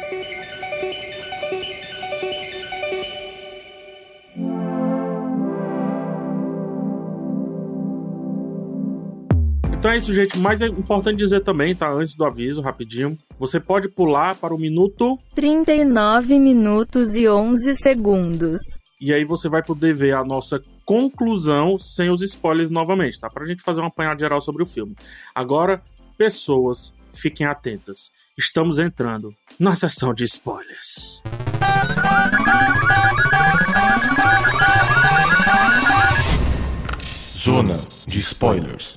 Então é isso, gente. Mas é importante dizer também, tá? Antes do aviso, rapidinho. Você pode pular para o minuto 39 minutos e 11 segundos. E aí você vai poder ver a nossa conclusão sem os spoilers novamente, tá? Pra gente fazer um apanhado geral sobre o filme. Agora, pessoas, fiquem atentas. Estamos entrando na sessão de spoilers. Zona de spoilers.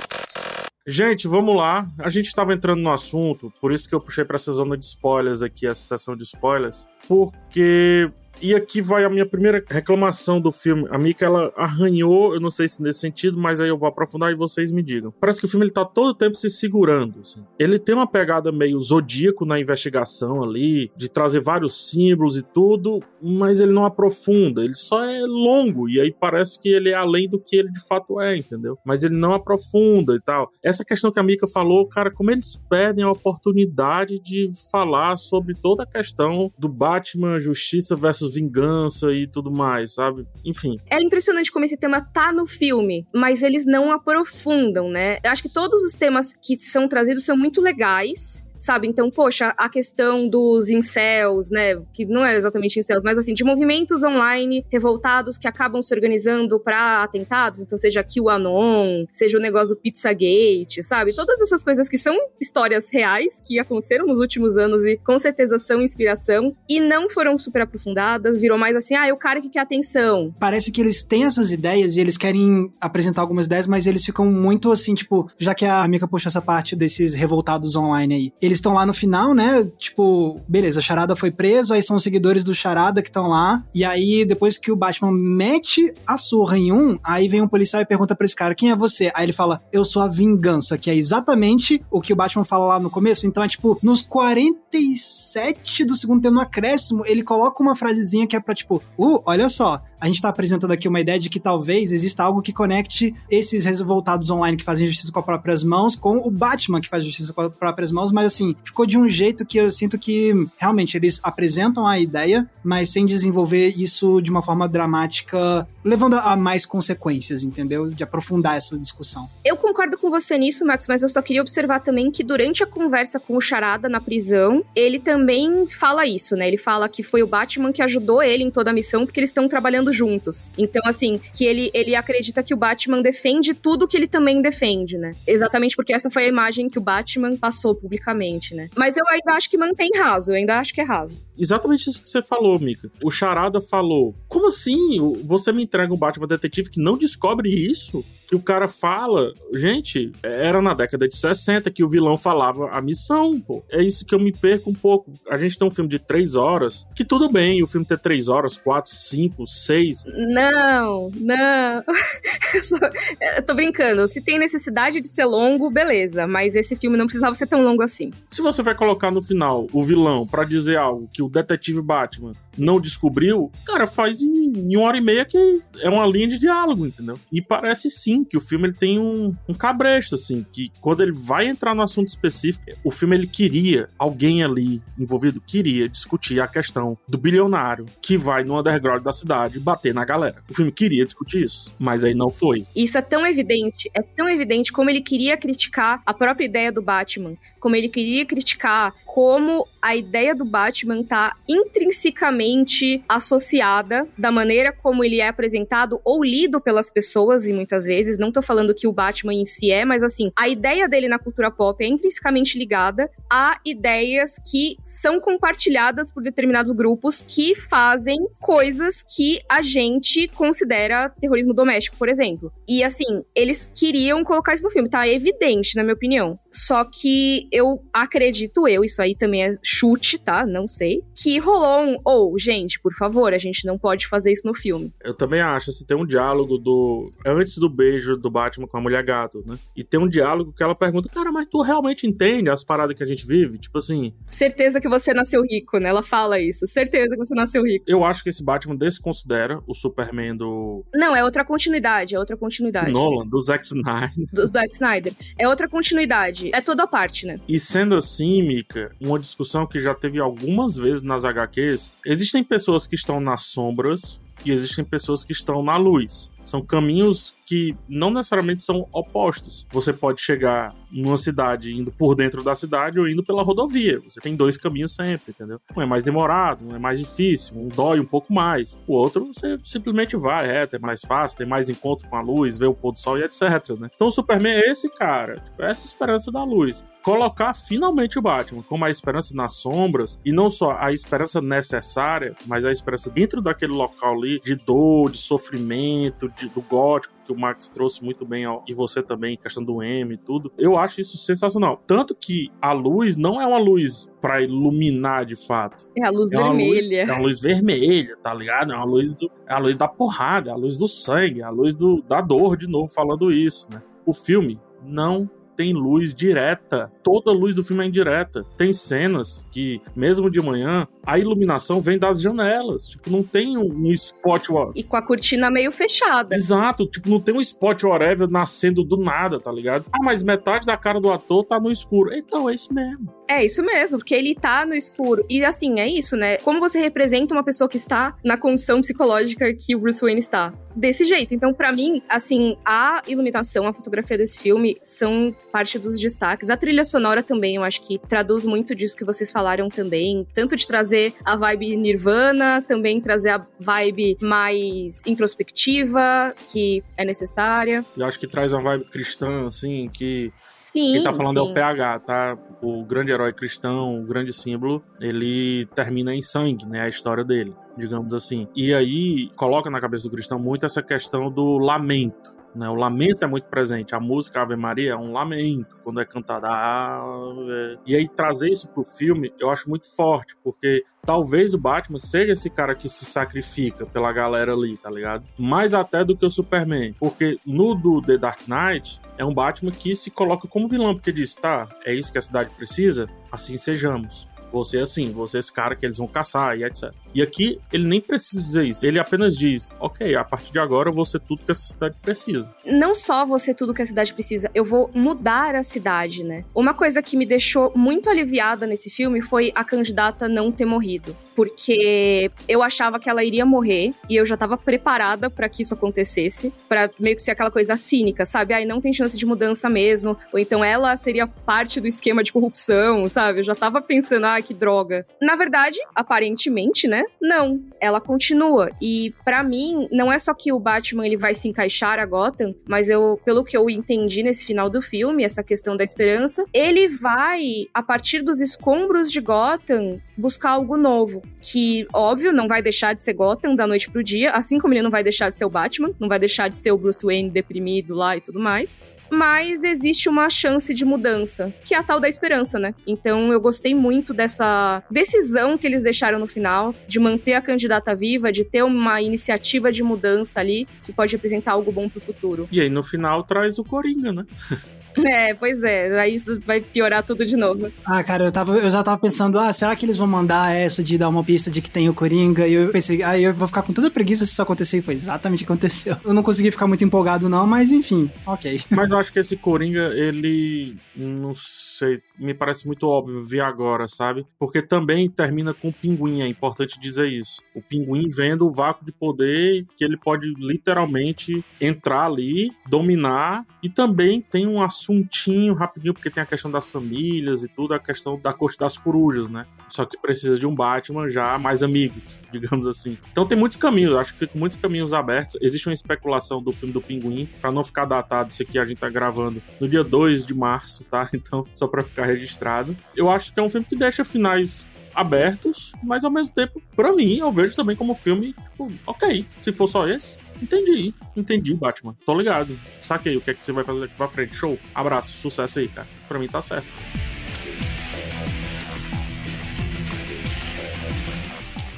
Gente, vamos lá. A gente estava entrando no assunto, por isso que eu puxei para essa zona de spoilers aqui, essa sessão de spoilers, porque e aqui vai a minha primeira reclamação do filme. A Mika, ela arranhou, eu não sei se nesse sentido, mas aí eu vou aprofundar e vocês me digam. Parece que o filme ele tá todo o tempo se segurando. Assim. Ele tem uma pegada meio zodíaco na investigação ali, de trazer vários símbolos e tudo, mas ele não aprofunda. Ele só é longo e aí parece que ele é além do que ele de fato é, entendeu? Mas ele não aprofunda e tal. Essa questão que a Mika falou, cara, como eles perdem a oportunidade de falar sobre toda a questão do Batman, Justiça versus vingança e tudo mais, sabe? Enfim. É impressionante como esse tema tá no filme, mas eles não aprofundam, né? Eu acho que todos os temas que são trazidos são muito legais sabe? Então, poxa, a questão dos incels, né, que não é exatamente incels, mas assim, de movimentos online revoltados que acabam se organizando para atentados, então seja QAnon, seja o negócio do Pizzagate, sabe? Todas essas coisas que são histórias reais que aconteceram nos últimos anos e com certeza são inspiração e não foram super aprofundadas, virou mais assim, ah, é o cara que quer atenção. Parece que eles têm essas ideias e eles querem apresentar algumas ideias, mas eles ficam muito assim, tipo, já que a Mika puxou essa parte desses revoltados online aí, eles estão lá no final, né? Tipo, beleza, Charada foi preso, aí são os seguidores do Charada que estão lá. E aí, depois que o Batman mete a surra em um, aí vem um policial e pergunta pra esse cara: quem é você? Aí ele fala: eu sou a vingança, que é exatamente o que o Batman fala lá no começo. Então é tipo, nos 47 do segundo tempo no acréscimo, ele coloca uma frasezinha que é pra tipo, uh, olha só, a gente está apresentando aqui uma ideia de que talvez exista algo que conecte esses revoltados online que fazem justiça com as próprias mãos com o Batman que faz justiça com as próprias mãos, mas assim, ficou de um jeito que eu sinto que realmente eles apresentam a ideia, mas sem desenvolver isso de uma forma dramática, levando a mais consequências, entendeu? De aprofundar essa discussão. Eu concordo com você nisso, Max, mas eu só queria observar também que durante a conversa com o Charada na prisão, ele também fala isso, né? Ele fala que foi o Batman que ajudou ele em toda a missão, porque eles estão trabalhando juntos. Então, assim, que ele, ele acredita que o Batman defende tudo que ele também defende, né? Exatamente porque essa foi a imagem que o Batman passou publicamente, né? Mas eu ainda acho que mantém raso, eu ainda acho que é raso. Exatamente isso que você falou, Mika. O Charada falou: Como assim? Você me entrega um Batman detetive que não descobre isso? Que o cara fala. Gente, era na década de 60 que o vilão falava a missão, pô. É isso que eu me perco um pouco. A gente tem um filme de três horas, que tudo bem, o filme ter três horas, quatro, cinco, seis. Não, não. eu tô brincando. Se tem necessidade de ser longo, beleza. Mas esse filme não precisava ser tão longo assim. Se você vai colocar no final o vilão para dizer algo que o detetive Batman não descobriu, cara, faz em, em, uma hora e meia que é uma linha de diálogo, entendeu? E parece sim que o filme ele tem um, um cabresto, assim, que quando ele vai entrar no assunto específico, o filme ele queria alguém ali envolvido, queria discutir a questão do bilionário que vai no underground da cidade bater na galera. O filme queria discutir isso, mas aí não foi. Isso é tão evidente, é tão evidente como ele queria criticar a própria ideia do Batman, como ele queria criticar como a ideia do Batman tá intrinsecamente intrinsecamente associada da maneira como ele é apresentado ou lido pelas pessoas, e muitas vezes, não tô falando que o Batman em si é, mas assim, a ideia dele na cultura pop é intrinsecamente ligada a ideias que são compartilhadas por determinados grupos que fazem coisas que a gente considera terrorismo doméstico, por exemplo. E assim, eles queriam colocar isso no filme, tá evidente, na minha opinião. Só que eu acredito eu, isso aí também é chute, tá? Não sei. Que rolou um, ou, oh, gente, por favor, a gente não pode fazer isso no filme. Eu também acho, assim, tem um diálogo do antes do beijo do Batman com a mulher gato, né? E tem um diálogo que ela pergunta: "Cara, mas tu realmente entende as paradas que a gente vive?" Tipo assim, certeza que você nasceu rico, né? Ela fala isso. Certeza que você nasceu rico. Eu acho que esse Batman desconsidera o Superman do Não, é outra continuidade, é outra continuidade. Nolan, do Zack Snyder. Do, do Zack Snyder. É outra continuidade. É toda a parte, né? E sendo assim, Mika, uma discussão que já teve algumas vezes nas HQs, existem pessoas que estão nas sombras e existem pessoas que estão na luz. São caminhos que não necessariamente são opostos. Você pode chegar numa cidade indo por dentro da cidade ou indo pela rodovia. Você tem dois caminhos sempre, entendeu? Um é mais demorado, um é mais difícil, um dói um pouco mais. O outro você simplesmente vai reto, é mais fácil, tem mais encontro com a luz, vê o pôr do sol e etc, né? Então o Superman é esse cara, tipo, é essa esperança da luz. Colocar finalmente o Batman como a esperança nas sombras e não só a esperança necessária, mas a esperança dentro daquele local ali de dor, de sofrimento, de, do gótico que o Max trouxe muito bem, ao, e você também, questão do M e tudo. Eu acho isso sensacional. Tanto que a luz não é uma luz para iluminar de fato. É a luz é vermelha. Luz, é uma luz vermelha, tá ligado? É uma luz do, é a luz da porrada, é a luz do sangue, é a luz do, da dor, de novo, falando isso, né? O filme não tem luz direta. Toda a luz do filme é indireta. Tem cenas que, mesmo de manhã, a iluminação vem das janelas. Tipo, não tem um spot. E com a cortina meio fechada. Exato. Tipo, não tem um spot whatever nascendo do nada, tá ligado? Ah, mas metade da cara do ator tá no escuro. Então, é isso mesmo. É isso mesmo, porque ele tá no escuro. E assim, é isso, né? Como você representa uma pessoa que está na condição psicológica que o Bruce Wayne está? Desse jeito. Então, para mim, assim, a iluminação, a fotografia desse filme são parte dos destaques. A trilha sonora também, eu acho que traduz muito disso que vocês falaram também. Tanto de trazer a vibe Nirvana, também trazer a vibe mais introspectiva, que é necessária. Eu acho que traz uma vibe cristã, assim, que. Sim. Quem tá falando sim. é o PH, tá? O grande herói cristão, o grande símbolo, ele termina em sangue, né? A história dele, digamos assim. E aí coloca na cabeça do cristão muito essa questão do lamento. Né? O lamento é muito presente. A música Ave Maria é um lamento quando é cantada. Ave. E aí trazer isso pro filme eu acho muito forte, porque talvez o Batman seja esse cara que se sacrifica pela galera ali, tá ligado? Mais até do que o Superman. Porque no do The Dark Knight é um Batman que se coloca como vilão, porque diz: tá, é isso que a cidade precisa, assim sejamos você é assim, você é esse cara que eles vão caçar e etc. E aqui ele nem precisa dizer isso, ele apenas diz: ok, a partir de agora eu vou ser tudo que essa cidade precisa. Não só você tudo que a cidade precisa, eu vou mudar a cidade, né? Uma coisa que me deixou muito aliviada nesse filme foi a candidata não ter morrido. Porque eu achava que ela iria morrer e eu já tava preparada para que isso acontecesse, para meio que ser aquela coisa cínica, sabe? Aí não tem chance de mudança mesmo, ou então ela seria parte do esquema de corrupção, sabe? Eu já tava pensando, ah, que droga. Na verdade, aparentemente, né? Não. Ela continua. E para mim, não é só que o Batman ele vai se encaixar a Gotham, mas eu, pelo que eu entendi nesse final do filme, essa questão da esperança, ele vai, a partir dos escombros de Gotham, buscar algo novo. Que, óbvio, não vai deixar de ser Gotham da noite pro dia, assim como ele não vai deixar de ser o Batman, não vai deixar de ser o Bruce Wayne deprimido lá e tudo mais mas existe uma chance de mudança, que é a tal da esperança, né? Então eu gostei muito dessa decisão que eles deixaram no final, de manter a candidata viva, de ter uma iniciativa de mudança ali, que pode representar algo bom pro futuro. E aí no final traz o Coringa, né? É, pois é, aí isso vai piorar tudo de novo. Ah, cara, eu, tava, eu já tava pensando, ah, será que eles vão mandar essa de dar uma pista de que tem o Coringa? E eu pensei, ah, eu vou ficar com toda preguiça se isso acontecer, e foi exatamente o que aconteceu. Eu não consegui ficar muito empolgado, não, mas enfim, ok. Mas eu acho que esse Coringa, ele. Não sei, me parece muito óbvio ver agora, sabe? Porque também termina com o pinguim, é importante dizer isso. O pinguim vendo o vácuo de poder que ele pode literalmente entrar ali, dominar, e também tem um assunto assuntinho rapidinho, porque tem a questão das famílias e tudo, a questão da corte das corujas, né? Só que precisa de um Batman já mais amigos, digamos assim. Então tem muitos caminhos, acho que ficam muitos caminhos abertos. Existe uma especulação do filme do Pinguim, para não ficar datado, isso aqui a gente tá gravando no dia 2 de março, tá? Então, só para ficar registrado. Eu acho que é um filme que deixa finais abertos, mas ao mesmo tempo, para mim, eu vejo também como um filme, tipo, ok, se for só esse, entendi, entendi, Batman, tô ligado, saquei o que é que você vai fazer daqui pra frente, show, abraço, sucesso aí, cara, pra mim tá certo.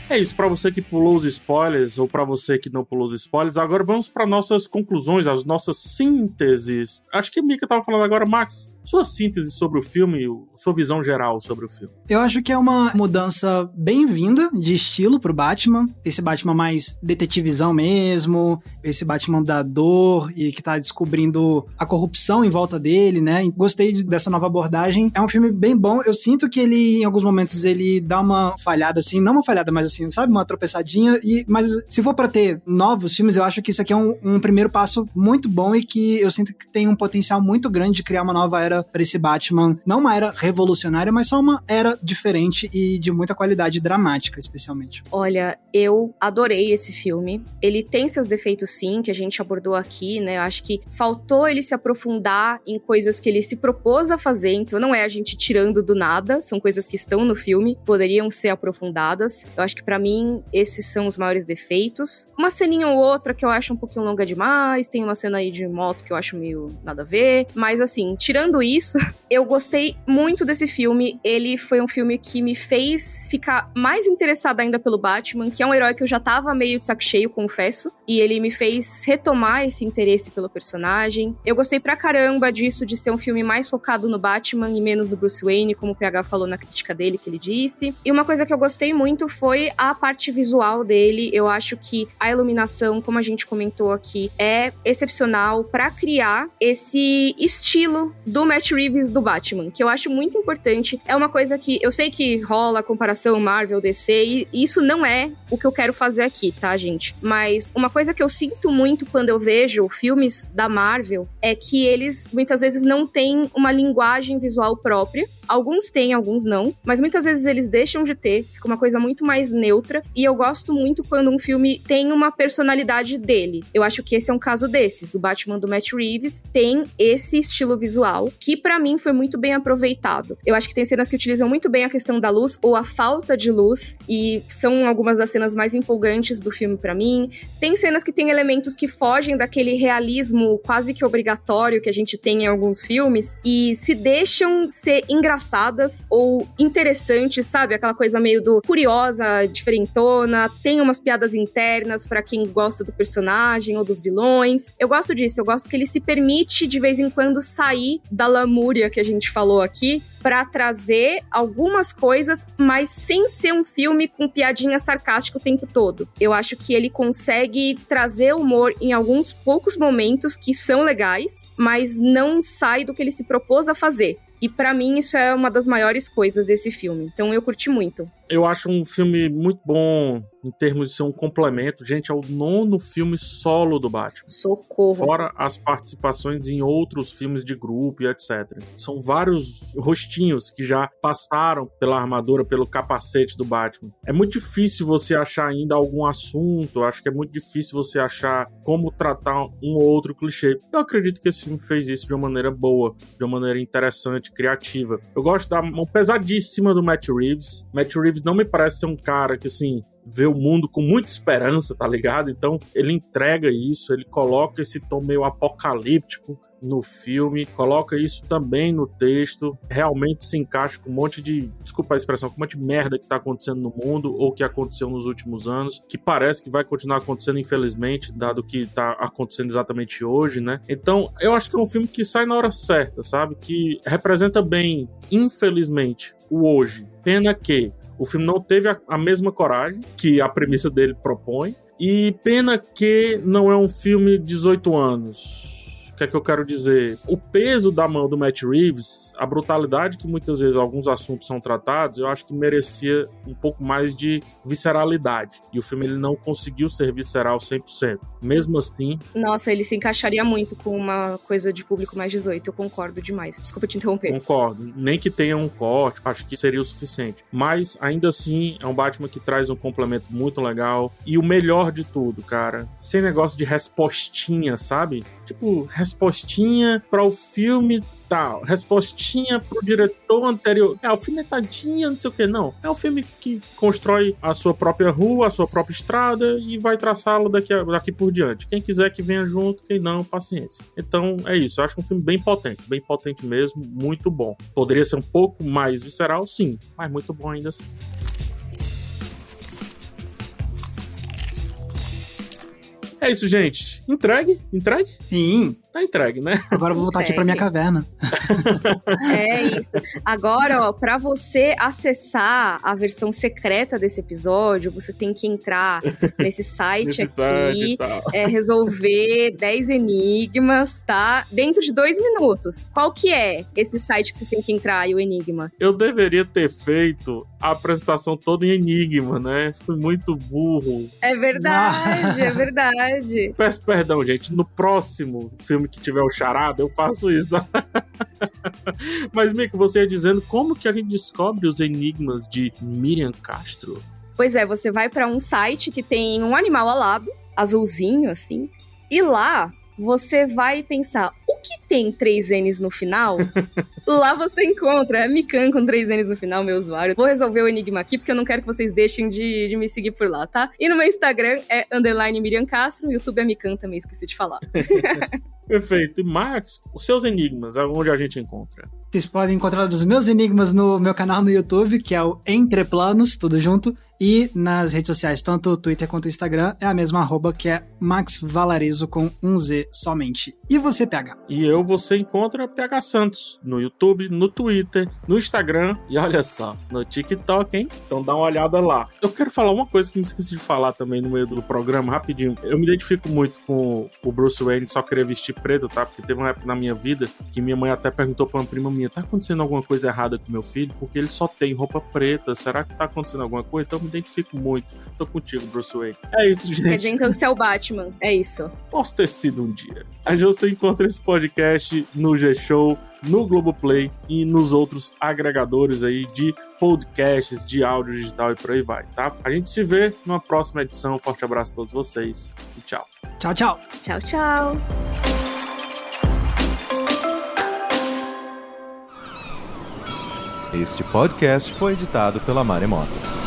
É isso, para você que pulou os spoilers ou para você que não pulou os spoilers, agora vamos para nossas conclusões, as nossas sínteses. Acho que a Mika tava falando agora, Max, sua síntese sobre o filme, sua visão geral sobre o filme. Eu acho que é uma mudança bem-vinda de estilo pro Batman. Esse Batman mais detetivizão mesmo, esse Batman da dor e que tá descobrindo a corrupção em volta dele, né? Gostei dessa nova abordagem. É um filme bem bom. Eu sinto que ele, em alguns momentos, ele dá uma falhada assim, não uma falhada, mas assim, sabe? Uma tropeçadinha. E, mas se for para ter novos filmes, eu acho que isso aqui é um, um primeiro passo muito bom e que eu sinto que tem um potencial muito grande de criar uma nova era era para esse Batman, não uma era revolucionária, mas só uma era diferente e de muita qualidade dramática, especialmente. Olha, eu adorei esse filme. Ele tem seus defeitos sim, que a gente abordou aqui, né? Eu acho que faltou ele se aprofundar em coisas que ele se propôs a fazer, então não é a gente tirando do nada, são coisas que estão no filme, poderiam ser aprofundadas. Eu acho que para mim esses são os maiores defeitos. Uma ceninha ou outra que eu acho um pouquinho longa demais, tem uma cena aí de moto que eu acho meio nada a ver, mas assim, tirando isso, eu gostei muito desse filme. Ele foi um filme que me fez ficar mais interessada ainda pelo Batman, que é um herói que eu já tava meio de saco cheio, confesso. E ele me fez retomar esse interesse pelo personagem. Eu gostei pra caramba disso, de ser um filme mais focado no Batman e menos no Bruce Wayne, como o PH falou na crítica dele, que ele disse. E uma coisa que eu gostei muito foi a parte visual dele. Eu acho que a iluminação, como a gente comentou aqui, é excepcional para criar esse estilo do Matt Reeves do Batman, que eu acho muito importante. É uma coisa que eu sei que rola a comparação Marvel DC e isso não é o que eu quero fazer aqui, tá, gente? Mas uma coisa que eu sinto muito quando eu vejo filmes da Marvel é que eles muitas vezes não têm uma linguagem visual própria. Alguns têm, alguns não, mas muitas vezes eles deixam de ter, fica uma coisa muito mais neutra. E eu gosto muito quando um filme tem uma personalidade dele. Eu acho que esse é um caso desses. O Batman do Matt Reeves tem esse estilo visual que para mim foi muito bem aproveitado. Eu acho que tem cenas que utilizam muito bem a questão da luz ou a falta de luz e são algumas das cenas mais empolgantes do filme para mim. Tem cenas que tem elementos que fogem daquele realismo quase que obrigatório que a gente tem em alguns filmes e se deixam ser engraçadas ou interessantes, sabe? Aquela coisa meio do curiosa, diferentona, tem umas piadas internas para quem gosta do personagem ou dos vilões. Eu gosto disso, eu gosto que ele se permite de vez em quando sair da lamúria que a gente falou aqui para trazer algumas coisas, mas sem ser um filme com piadinha sarcástica o tempo todo. Eu acho que ele consegue trazer humor em alguns poucos momentos que são legais, mas não sai do que ele se propôs a fazer. E para mim isso é uma das maiores coisas desse filme. Então eu curti muito. Eu acho um filme muito bom em termos de ser um complemento. Gente, é o nono filme solo do Batman. Socorro. Fora as participações em outros filmes de grupo e etc. São vários rostinhos que já passaram pela armadura, pelo capacete do Batman. É muito difícil você achar ainda algum assunto. Acho que é muito difícil você achar como tratar um ou outro clichê. Eu acredito que esse filme fez isso de uma maneira boa, de uma maneira interessante, criativa. Eu gosto da mão pesadíssima do Matt Reeves. Matt Reeves não me parece ser um cara que, assim, vê o mundo com muita esperança, tá ligado? Então ele entrega isso, ele coloca esse tom meio apocalíptico no filme, coloca isso também no texto, realmente se encaixa com um monte de, desculpa a expressão, com um monte de merda que tá acontecendo no mundo ou que aconteceu nos últimos anos, que parece que vai continuar acontecendo, infelizmente, dado que tá acontecendo exatamente hoje, né? Então, eu acho que é um filme que sai na hora certa, sabe? Que representa bem, infelizmente, o hoje. Pena que o filme não teve a, a mesma coragem que a premissa dele propõe. E pena que não é um filme 18 anos O que é que eu quero dizer? O peso da mão do Matt Reeves, a brutalidade que muitas vezes alguns assuntos são tratados, eu acho que merecia um pouco mais de visceralidade. E o filme ele não conseguiu ser visceral 100%. Mesmo assim. Nossa, ele se encaixaria muito com uma coisa de público mais 18. Eu concordo demais. Desculpa te interromper. Concordo. Nem que tenha um corte, acho que seria o suficiente. Mas ainda assim, é um Batman que traz um complemento muito legal. E o melhor de tudo, cara, sem negócio de respostinha, sabe? Tipo, respostinha para o filme tal, respostinha pro diretor anterior, é alfinetadinha, não sei o que, não. É um filme que constrói a sua própria rua, a sua própria estrada e vai traçá-lo daqui, daqui por diante. Quem quiser que venha junto, quem não, paciência. Então é isso, eu acho um filme bem potente, bem potente mesmo, muito bom. Poderia ser um pouco mais visceral, sim, mas muito bom ainda assim. É isso, gente. Entregue? Entregue? Sim. Tá entregue, né? Agora eu vou voltar aqui pra minha caverna. É isso. Agora, ó, pra você acessar a versão secreta desse episódio, você tem que entrar nesse site Nesse aqui, site é, resolver 10 enigmas, tá? Dentro de dois minutos. Qual que é esse site que você tem que entrar e o enigma? Eu deveria ter feito a apresentação toda em enigma, né? Fui muito burro. É verdade, é verdade. Peço perdão, gente. No próximo filme que tiver o charada, eu faço isso. Mas, Mico, você ia dizendo como que a gente descobre os enigmas de Miriam Castro? Pois é, você vai pra um site que tem um animal alado, azulzinho assim, e lá você vai pensar, o que tem três N's no final? lá você encontra, é Mikan com três N's no final, meu usuário. Vou resolver o enigma aqui, porque eu não quero que vocês deixem de, de me seguir por lá, tá? E no meu Instagram é underline Miriam Castro, no YouTube é Mikan também, esqueci de falar. Perfeito. E Max, os seus enigmas, onde a gente encontra? Vocês podem encontrar os meus enigmas no meu canal no YouTube, que é o Entre Planos, tudo junto. E nas redes sociais, tanto o Twitter quanto o Instagram, é a mesma arroba que é Max Valarezo com um Z somente. E você, PH? E eu, você encontra PH Santos no YouTube, no Twitter, no Instagram e olha só, no TikTok, hein? Então dá uma olhada lá. Eu quero falar uma coisa que me esqueci de falar também no meio do programa, rapidinho. Eu me identifico muito com o Bruce Wayne só querer vestir preto, tá? Porque teve uma época na minha vida que minha mãe até perguntou pra uma prima minha: tá acontecendo alguma coisa errada com meu filho? Porque ele só tem roupa preta. Será que tá acontecendo alguma coisa? Então me identifico muito. Tô contigo, Bruce Wayne. É isso, Quer dizer, gente. então, que você é o Batman. É isso. Posso ter sido um dia. Aí você encontra esse podcast no G-Show, no Globoplay e nos outros agregadores aí de podcasts, de áudio digital e por aí vai, tá? A gente se vê numa próxima edição. Forte abraço a todos vocês e tchau. Tchau, tchau. Tchau, tchau. Este podcast foi editado pela Maremoto.